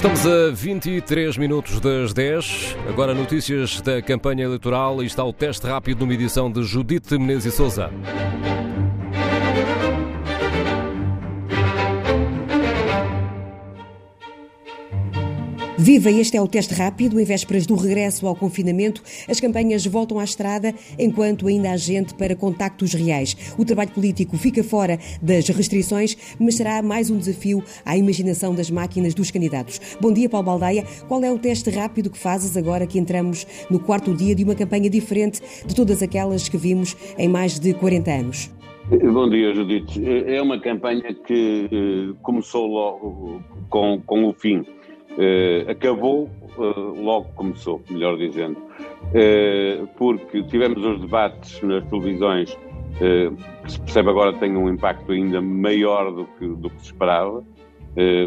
Estamos a 23 minutos das 10. Agora notícias da campanha eleitoral e está o teste rápido numa edição de Judite Menezes e Souza. Viva, este é o teste rápido. Em vésperas do regresso ao confinamento, as campanhas voltam à estrada enquanto ainda há gente para contactos reais. O trabalho político fica fora das restrições, mas será mais um desafio à imaginação das máquinas dos candidatos. Bom dia, Paulo Baldaia. Qual é o teste rápido que fazes agora que entramos no quarto dia de uma campanha diferente de todas aquelas que vimos em mais de 40 anos? Bom dia, Judite. É uma campanha que eh, começou logo com, com o fim Uh, acabou uh, logo começou, melhor dizendo, uh, porque tivemos os debates nas televisões que se percebe agora têm um impacto ainda maior do que, do que se esperava,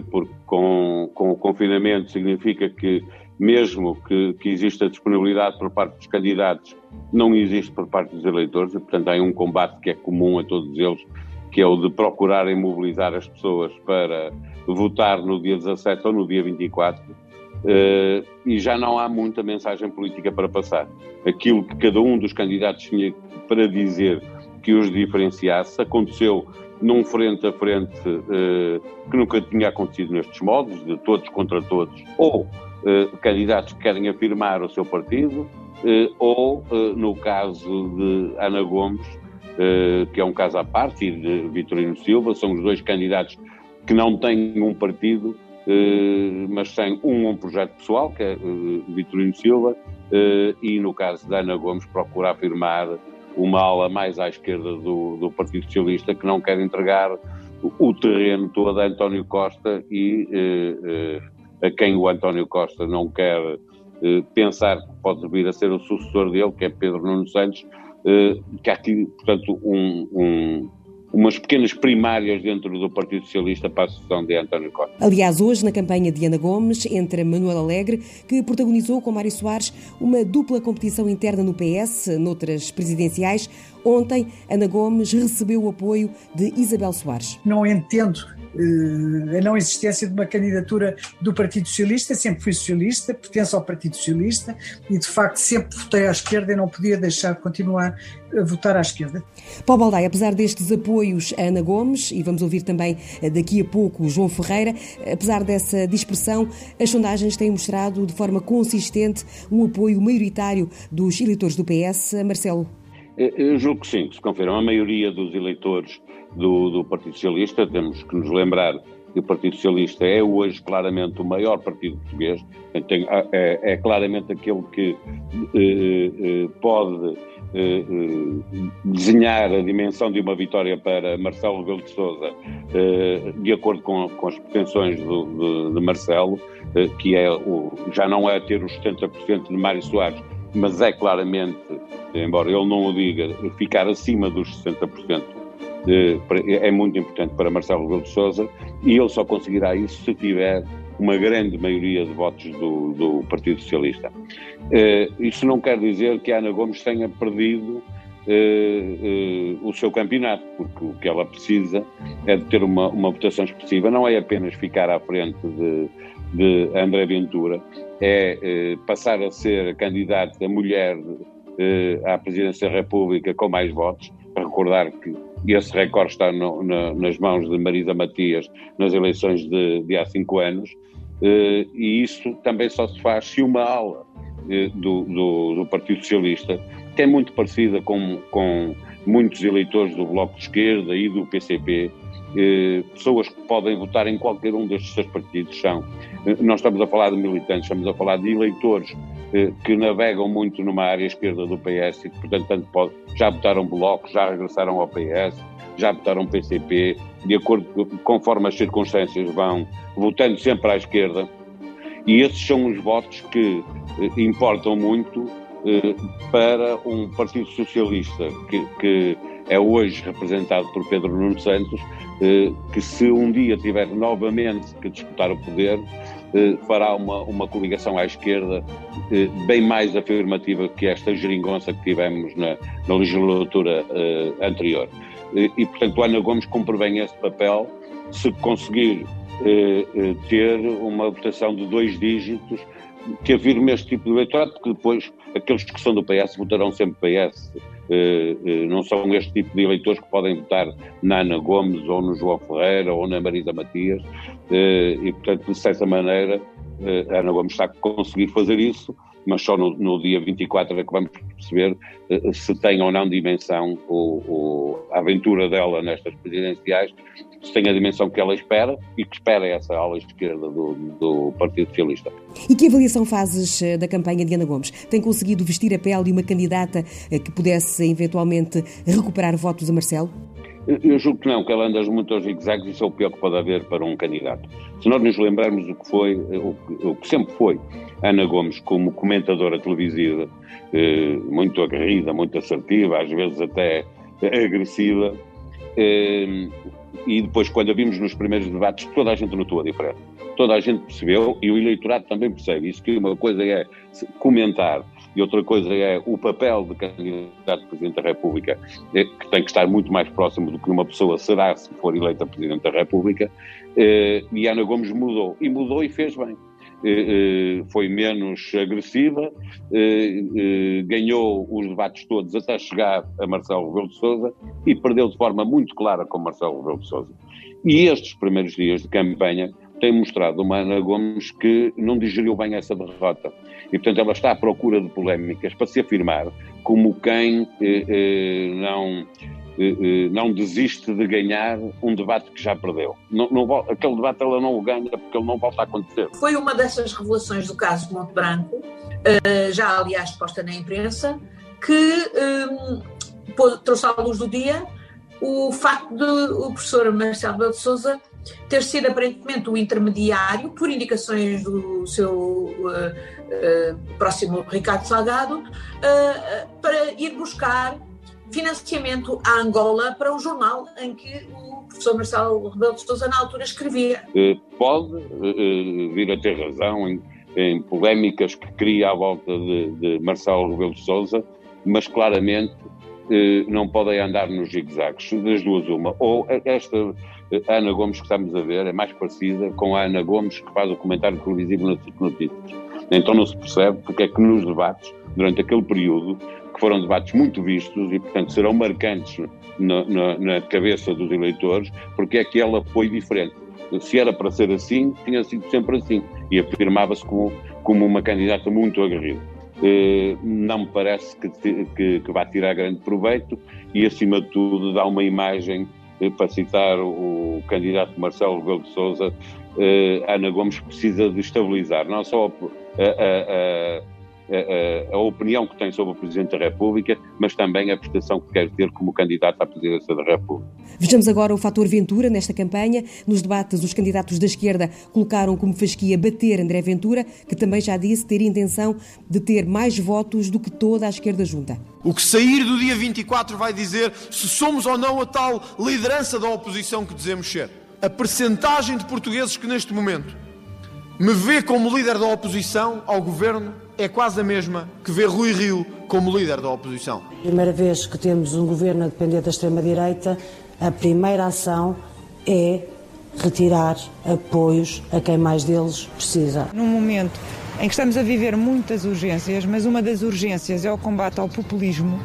porque com, com o confinamento significa que mesmo que, que exista disponibilidade por parte dos candidatos, não existe por parte dos eleitores, e portanto há um combate que é comum a todos eles, que é o de procurarem mobilizar as pessoas para votar no dia 17 ou no dia 24, uh, eh, e já não há muita mensagem política para passar. Aquilo que cada um dos candidatos tinha para dizer que os diferenciasse aconteceu num frente a frente uh, que nunca tinha acontecido nestes modos, de todos contra todos, ou uh, candidatos que querem afirmar o seu partido, ou, no caso de Ana Gomes, que é um caso à parte, e de Vitorino Silva, são os dois candidatos que não tem um partido, eh, mas tem um, um projeto pessoal, que é eh, Vitorino Silva, eh, e no caso da Ana Gomes procura afirmar uma ala mais à esquerda do, do Partido Socialista que não quer entregar o terreno todo a António Costa e a quem o António Costa não quer pensar que pode vir a ser o sucessor dele, que é Pedro Nuno Santos, que há aqui, portanto, um, um umas pequenas primárias dentro do Partido Socialista para a sucessão de António Costa. Aliás, hoje, na campanha de Ana Gomes, entra Manuel Alegre, que protagonizou com Mário Soares uma dupla competição interna no PS, noutras presidenciais. Ontem, Ana Gomes recebeu o apoio de Isabel Soares. Não entendo eh, a não existência de uma candidatura do Partido Socialista, sempre fui socialista, pertenço ao Partido Socialista e de facto sempre votei à esquerda e não podia deixar de continuar a votar à esquerda. Paulo Baldaia, apesar destes apoios a Ana Gomes, e vamos ouvir também eh, daqui a pouco o João Ferreira, apesar dessa dispersão, as sondagens têm mostrado de forma consistente um apoio maioritário dos eleitores do PS Marcelo. Eu julgo que sim, que se confirma. A maioria dos eleitores do, do Partido Socialista, temos que nos lembrar que o Partido Socialista é hoje claramente o maior partido português, tem, é, é, claramente aquele que eh, eh, pode eh, eh, desenhar a dimensão de uma vitória para Marcelo Rebelo de Sousa eh, de acordo com, com as pretensões do, de, de, Marcelo, eh, que é o, já não é ter os 70% de Mário Soares, mas é claramente, embora ele não o diga, ficar acima dos 60% é muito importante para Marcelo Rebelo de Sousa e ele só conseguirá isso se tiver uma grande maioria de votos do, do Partido Socialista. Uh, isso não quer dizer que Ana Gomes tenha perdido uh, uh, o seu campeonato, porque o que ela precisa é de ter uma, uma votação expressiva, não é apenas ficar à frente de, de André Ventura, é passar a ser candidata mulher à presidência da República com mais votos, para recordar que esse recorde está no, na, nas mãos de Marisa Matias nas eleições de, de há cinco anos, eh, e isso também só se faz se uma ala eh, do, do, do, Partido Socialista, que é muito parecida com, com muitos eleitores do Bloco de Esquerda e do PCP, pessoas que podem votar em qualquer um destes seus partidos são. Eh, nós estamos a falar de militantes, estamos a falar de eleitores eh, que navegam muito numa área esquerda do PS e que, portanto, pode, já votaram Bloco, já regressaram ao PS, já votaram PCP, de acordo conforme as circunstâncias vão votando sempre à esquerda. E esses são os votos que eh, importam muito para um Partido Socialista que, que é hoje representado por Pedro Nuno Santos, eh, que se um dia tiver novamente que disputar o poder, eh, fará uma, uma coligação à esquerda eh, bem mais afirmativa que esta geringonça que tivemos na, na legislatura anterior. E, portanto, Ana Gomes cumpre bem esse papel se conseguir ter uma votação de dois dígitos que afirme este tipo de eleitorado, porque depois aqueles que são do PS votarão sempre PS. Não são este tipo de eleitores que podem votar na Ana Gomes ou no João Ferreira ou na Marisa Matias. E, portanto, dessa maneira, a Ana Gomes está a conseguir fazer isso mas só no, no, dia 24 é que vamos perceber uh, se tem ou não dimensão o, a aventura dela nestas presidenciais, se tem a dimensão que ela espera e que espera essa ala esquerda do, do Partido Socialista. E que avaliação fazes eh, da campanha de Ana Gomes? Tem conseguido vestir a pele de uma candidata eh, que pudesse eventualmente recuperar votos a Marcelo? Eu julgo que não, que ela anda muito aos zigzags isso é o pior que pode haver para um candidato. Se nós nos lembrarmos o que foi, o que, o que sempre foi Ana Gomes como comentadora televisiva, eh, muito aguerrida, muito assertiva, às vezes até agressiva, eh, e depois quando a vimos nos primeiros debates, toda a gente notou a diferença. Toda a gente percebeu e o eleitorado também percebe. Isso que uma coisa é comentar e outra coisa é o papel de candidato a Presidente da República, é, que tem que estar muito mais próximo do que uma pessoa será se for eleita Presidente da República, eh, e Ana Gomes mudou, e mudou e fez bem. Eh, eh, foi menos agressiva, ganhou os debates todos até chegar a Marcelo Rebelo de Sousa e perdeu de forma muito clara com Marcelo Rebelo de Sousa. E estes primeiros dias de campanha têm mostrado uma Ana Gomes que não digeriu bem essa derrota e, portanto, ela está à procura de polémicas para se afirmar como quem eh, eh, não, eh, eh, não desiste de ganhar um debate que já perdeu. Não, não, aquele debate ela não o ganha porque ele não volta a acontecer. Foi uma dessas revelações do caso de Monte Branco, eh, já aliás exposta na imprensa, que eh, trouxe à luz do dia o facto de o professor Marcelo de Souza ter sido aparentemente o intermediário, por indicações do seu uh, uh, próximo Ricardo Salgado, uh, para ir buscar financiamento à Angola para um jornal em que o professor Marcelo Rebelo de Sousa na altura escrevia. Pode vir a ter razão em, em polémicas que cria à volta de, de Marcelo Rebelo de Sousa, mas claramente não podem andar nos zigue-zagues, das duas uma. Ou esta a Ana Gomes que estamos a ver é mais parecida com a Ana Gomes que faz o comentário televisivo nas notícias. Então não se percebe porque é que nos debates, durante aquele período, que foram debates muito vistos e, portanto, serão marcantes na, na, na cabeça dos eleitores, porque é que ela foi diferente. Se era para ser assim, tinha sido sempre assim. E afirmava-se como, como uma candidata muito aguerrida. Eh, não me parece que, que, que vá tirar grande proveito e, acima de tudo, dá uma imagem para citar o candidato Marcelo Rebelo de Sousa, eh, Ana Gomes precisa de estabilizar não só a, a, a, a, opinião que tem sobre o Presidente da República, mas também a prestação que quer ter como candidato à presidência da República. Vejamos agora o fator Ventura nesta campanha. Nos debates, os candidatos da esquerda colocaram como fasquia bater André Ventura, que também já disse ter intenção de ter mais votos do que toda a esquerda junta. O que sair do dia 24 vai dizer se somos ou não a tal liderança da oposição que dizemos ser. A percentagem de portugueses que neste momento me vê como líder da oposição ao governo é quase a mesma que vê Rui Rio como líder da oposição. Primeira vez que temos um governo a depender da extrema-direita, a primeira ação é retirar apoios a quem mais deles precisa. Num momento em que estamos a viver muitas urgências, mas uma das urgências é o combate ao populismo.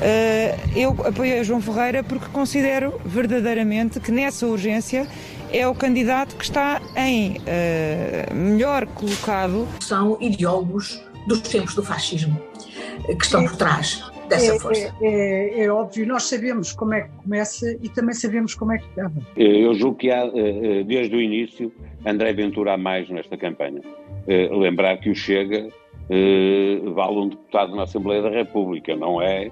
Eh, eu apoio a João Ferreira porque considero verdadeiramente que nessa urgência é o candidato que está em uh, melhor colocado. São ideólogos dos tempos do fascismo que estão por trás dessa é, força. É, é, é, óbvio, nós sabemos como é que começa e também sabemos como é que acaba. Eu julgo que há, eh, eh, desde o início, André Ventura há mais nesta campanha. Lembrar que o Chega vale um deputado na Assembleia da República, não é?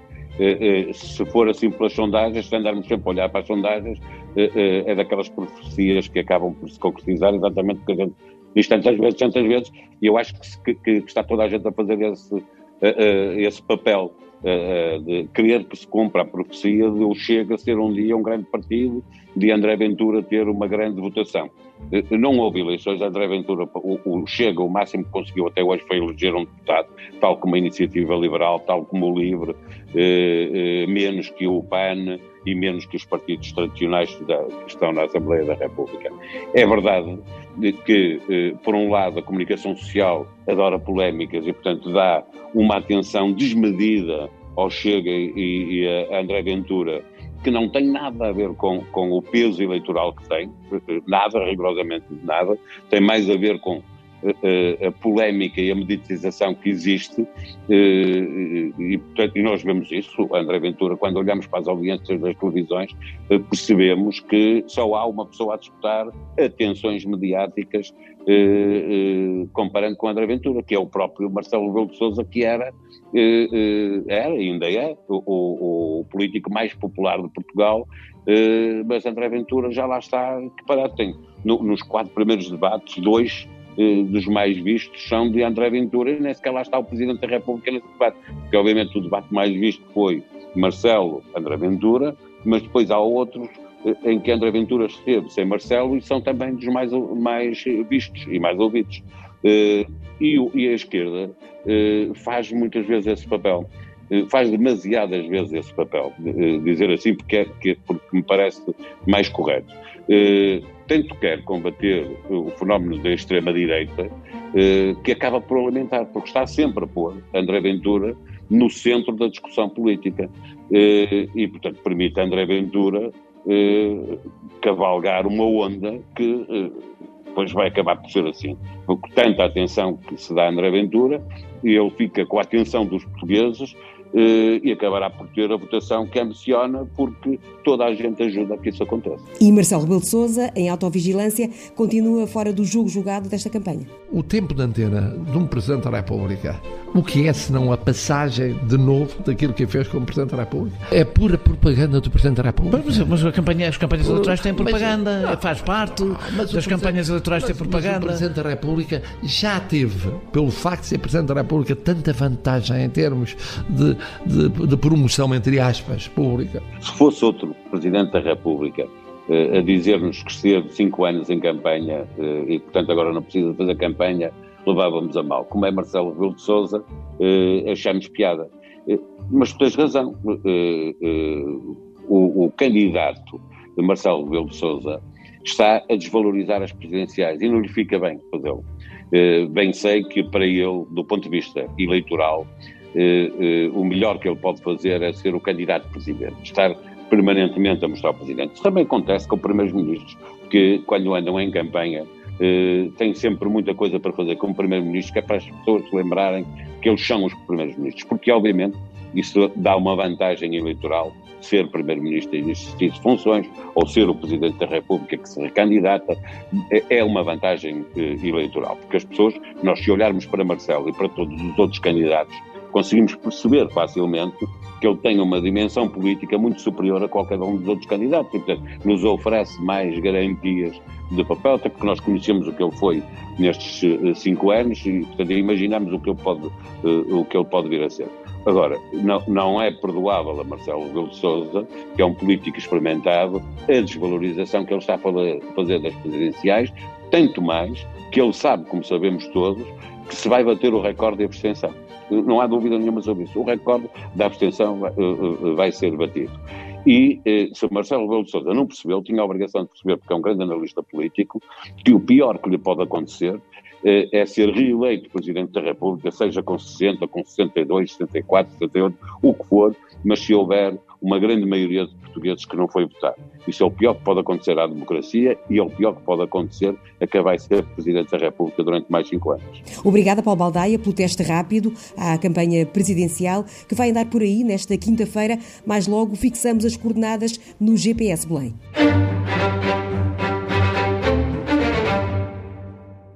Se for assim pelas sondagens, se andarmos sempre a olhar para as sondagens, é daquelas profecias que acabam por se concretizar exatamente porque a gente diz tantas vezes, tantas vezes, e eu acho que, que, que está toda a gente a fazer esse, esse papel de querer que se cumpra a profecia de o Chega ser um dia um grande partido, de André Ventura ter uma grande votação. Não houve eleições André Ventura, o, o, Chega, o máximo que conseguiu até hoje foi eleger um deputado, tal como a Iniciativa Liberal, tal como o Livre, eh, eh, menos que o PAN, e menos que os partidos tradicionais que estão na Assembleia da República. É verdade que, eh, por um lado, a comunicação social adora polémicas e, portanto, dá uma atenção desmedida ao Chega e, e a André Ventura, que não tem nada a ver com, com o peso eleitoral que tem, nada, rigorosamente nada, tem mais a ver com a, a polémica e a meditização que existe, eh, e, portanto, e nós vemos isso, André Ventura, quando olhamos para as audiências das televisões, eh, percebemos que só há uma pessoa a disputar atenções mediáticas eh, comparando com André Ventura, que é o próprio Marcelo Rebelo de Sousa, que era, era ainda é, o, o, político mais popular de Portugal, mas André Ventura já lá está, que para tem no, nos quatro primeiros debates, dois eh, dos mais vistos são de André Ventura e nem sequer lá está o Presidente da República nesse debate, porque obviamente o debate mais visto foi Marcelo André Ventura, mas depois há outros eh, em que André Ventura esteve sem Marcelo e são também dos mais, mais vistos e mais ouvidos. Eh, e, e a esquerda faz muitas vezes esse papel. Faz demasiadas vezes esse papel, dizer assim, porque, é, porque me parece mais correto tanto quer combater o fenómeno da extrema-direita, eh, que acaba por alimentar, porque está sempre a pôr André Ventura no centro da discussão política. Eh, e, portanto, permite a André Ventura eh, cavalgar uma onda que depois vai acabar por ser assim. Porque tanta atenção que se dá a André Ventura, ele fica com a atenção dos portugueses eh, e acabará por ter a votação que ambiciona, porque toda a gente ajuda a que isso aconteça. E Marcelo Rebelo de Sousa, em autovigilância, continua fora do jogo julgado desta campanha. O tempo de antena de um Presidente da República, o que é senão a passagem de novo daquilo que fez como Presidente da República? É pura propaganda do Presidente da República. Mas, mas a campanha, as campanhas eleitorais têm propaganda, mas, faz parte mas das campanhas eleitorais têm propaganda. Mas o Presidente da República já teve, pelo facto de ser Presidente da República, tanta vantagem em termos de de, de promoção, entre aspas, pública. Se fosse outro Presidente da República eh, a dizer-nos que esteve cinco anos em campanha eh, e, portanto, agora não precisa fazer campanha, levávamos a mal. Como é Marcelo Rebelo de Sousa, eh, achamos piada. Mas tu tens razão. O, o candidato Marcelo Rebelo de Sousa está a desvalorizar as presidenciais e não lhe fica bem fazê-lo. Bem sei que para ele, do ponto de vista eleitoral, eh, eh, o melhor que ele pode fazer é ser o candidato presidente, estar permanentemente a mostrar ao presidente. Isso também acontece com primeiros-ministros, que quando andam em campanha eh, têm sempre muita coisa para fazer como primeiro-ministro, que é para as pessoas se lembrarem que eles são os primeiros-ministros, porque obviamente isso dá uma vantagem eleitoral ser primeiro-ministro e exercício de funções, ou ser o presidente da República que se recandidata, é, é uma vantagem eleitoral, porque as pessoas, nós se olharmos para Marcelo e para todos os outros candidatos, conseguimos perceber facilmente que ele tem uma dimensão política muito superior a qualquer um dos outros candidatos. E, portanto, nos oferece mais garantias de papel, até porque nós conhecemos o que ele foi nestes uh, cinco anos e, portanto, imaginamos o que ele pode, uh, o que ele pode vir a ser. Agora, não, não é perdoável a Marcelo Rebelo de Sousa, que é um político experimentado, a desvalorização que ele está a fazer das presidenciais, tanto mais que ele sabe, como sabemos todos, que se vai bater o recorde de abstenção. Não há dúvida nenhuma sobre isso. O recorde da abstenção vai, eh, eh, vai ser batido. E eh, se Marcelo Rebelo de Sousa não percebeu, tinha a obrigação de perceber, porque é um grande analista político, que o pior que lhe pode acontecer é ser reeleito Presidente da República, seja com 60, com 62, 64, 68, o que for, mas se houver uma grande maioria de portugueses que não foi votar. Isso é o pior que pode acontecer à democracia e é o pior que pode acontecer a quem vai ser Presidente da República durante mais cinco anos. Obrigada, Paulo Baldaia, pelo teste rápido à campanha presidencial que vai andar por aí nesta quinta-feira. Mais logo fixamos as coordenadas no GPS Belém.